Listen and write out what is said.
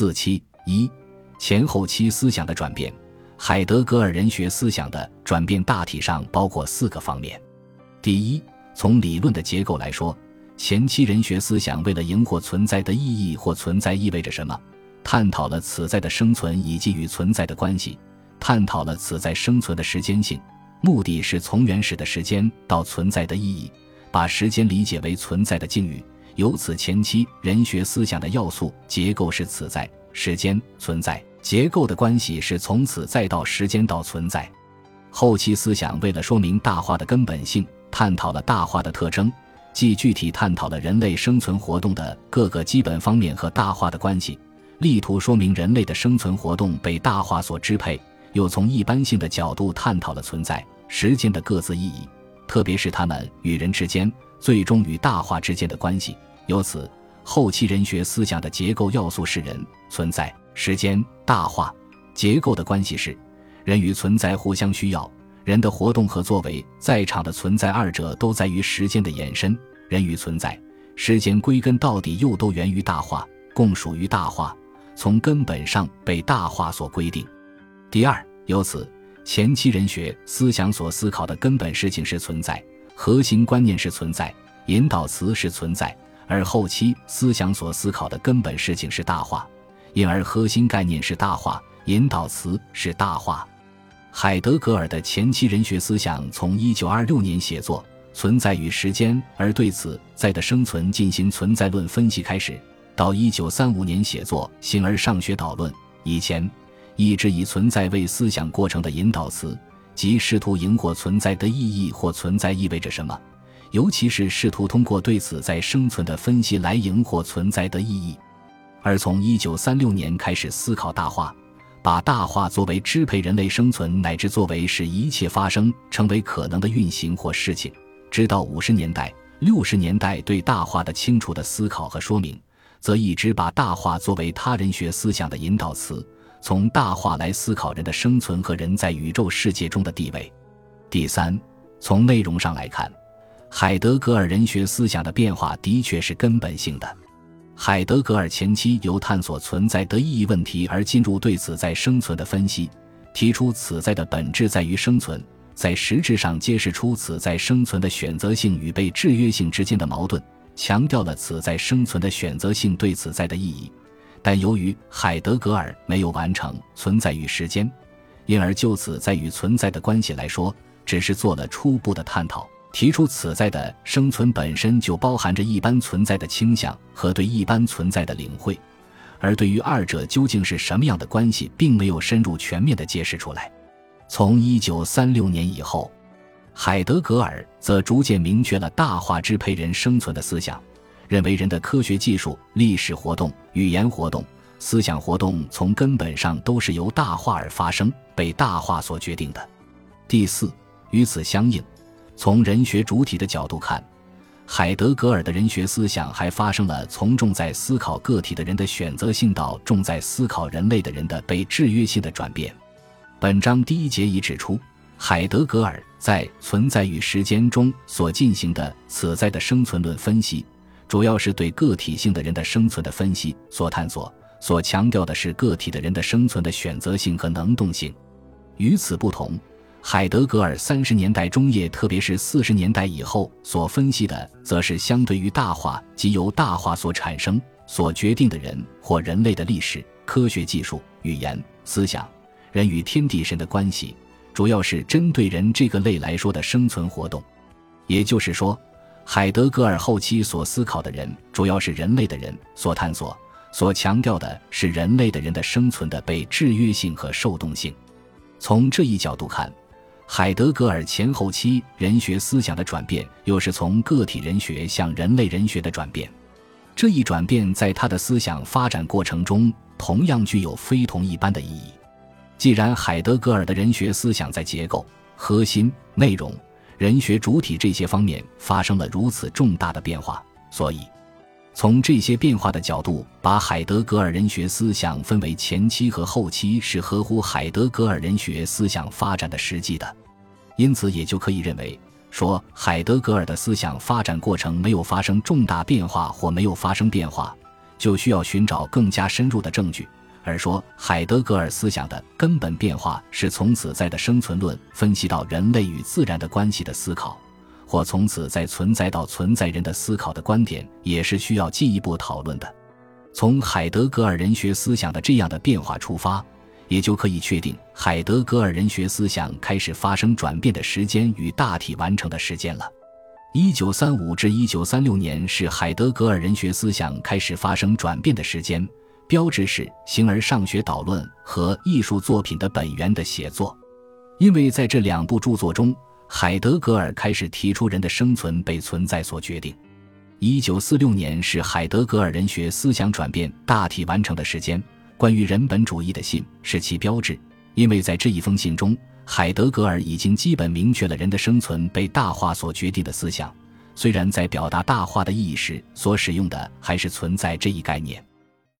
四七一前后期思想的转变，海德格尔人学思想的转变大体上包括四个方面。第一，从理论的结构来说，前期人学思想为了赢获存在的意义或存在意味着什么，探讨了此在的生存以及与存在的关系，探讨了此在生存的时间性，目的是从原始的时间到存在的意义，把时间理解为存在的境遇。由此，前期人学思想的要素结构是此在、时间、存在结构的关系是从此再到时间到存在。后期思想为了说明大化的根本性，探讨了大化的特征。既具体探讨了人类生存活动的各个基本方面和大化的关系，力图说明人类的生存活动被大化所支配；又从一般性的角度探讨了存在、时间的各自意义，特别是他们与人之间、最终与大化之间的关系。由此，后期人学思想的结构要素是人、存在、时间、大化。结构的关系是，人与存在互相需要。人的活动和作为，在场的存在，二者都在于时间的延伸。人与存在，时间归根到底又都源于大化，共属于大化，从根本上被大化所规定。第二，由此前期人学思想所思考的根本事情是存在，核心观念是存在，引导词是存在；而后期思想所思考的根本事情是大化，因而核心概念是大化，引导词是大化。海德格尔的前期人学思想从1926年写作《存在与时间》而对此在的生存进行存在论分析开始，到1935年写作《形而上学导论》以前，一直以存在为思想过程的引导词，即试图赢获存在的意义或存在意味着什么，尤其是试图通过对此在生存的分析来赢获存在的意义，而从1936年开始思考大化。把大化作为支配人类生存，乃至作为使一切发生成为可能的运行或事情，直到五十年代、六十年代对大化的清楚的思考和说明，则一直把大化作为他人学思想的引导词，从大化来思考人的生存和人在宇宙世界中的地位。第三，从内容上来看，海德格尔人学思想的变化的确是根本性的。海德格尔前期由探索存在的意义问题而进入对此在生存的分析，提出此在的本质在于生存，在实质上揭示出此在生存的选择性与被制约性之间的矛盾，强调了此在生存的选择性对此在的意义。但由于海德格尔没有完成存在与时间，因而就此在与存在的关系来说，只是做了初步的探讨。提出此在的生存本身就包含着一般存在的倾向和对一般存在的领会，而对于二者究竟是什么样的关系，并没有深入全面的揭示出来。从一九三六年以后，海德格尔则逐渐明确了大化支配人生存的思想，认为人的科学技术、历史活动、语言活动、思想活动从根本上都是由大化而发生，被大化所决定的。第四，与此相应。从人学主体的角度看，海德格尔的人学思想还发生了从重在思考个体的人的选择性到重在思考人类的人的被制约性的转变。本章第一节已指出，海德格尔在《存在与时间》中所进行的此在的生存论分析，主要是对个体性的人的生存的分析，所探索、所强调的是个体的人的生存的选择性和能动性。与此不同。海德格尔三十年代中叶，特别是四十年代以后所分析的，则是相对于大化及由大化所产生、所决定的人或人类的历史、科学技术、语言、思想、人与天地神的关系，主要是针对人这个类来说的生存活动。也就是说，海德格尔后期所思考的人，主要是人类的人所探索、所强调的是人类的人的生存的被制约性和受动性。从这一角度看。海德格尔前后期人学思想的转变，又是从个体人学向人类人学的转变。这一转变在他的思想发展过程中，同样具有非同一般的意义。既然海德格尔的人学思想在结构、核心、内容、人学主体这些方面发生了如此重大的变化，所以从这些变化的角度，把海德格尔人学思想分为前期和后期，是合乎海德格尔人学思想发展的实际的。因此，也就可以认为，说海德格尔的思想发展过程没有发生重大变化或没有发生变化，就需要寻找更加深入的证据。而说海德格尔思想的根本变化是从此在的生存论分析到人类与自然的关系的思考，或从此在存在到存在人的思考的观点，也是需要进一步讨论的。从海德格尔人学思想的这样的变化出发，也就可以确定海德格尔人学思想开始发生转变的时间与大体完成的时间了。一九三五至一九三六年是海德格尔人学思想开始发生转变的时间。标志是《形而上学导论》和艺术作品的本源的写作，因为在这两部著作中，海德格尔开始提出人的生存被存在所决定。一九四六年是海德格尔人学思想转变大体完成的时间。关于人本主义的信是其标志，因为在这一封信中，海德格尔已经基本明确了人的生存被大化所决定的思想，虽然在表达大化的意义时所使用的还是存在这一概念。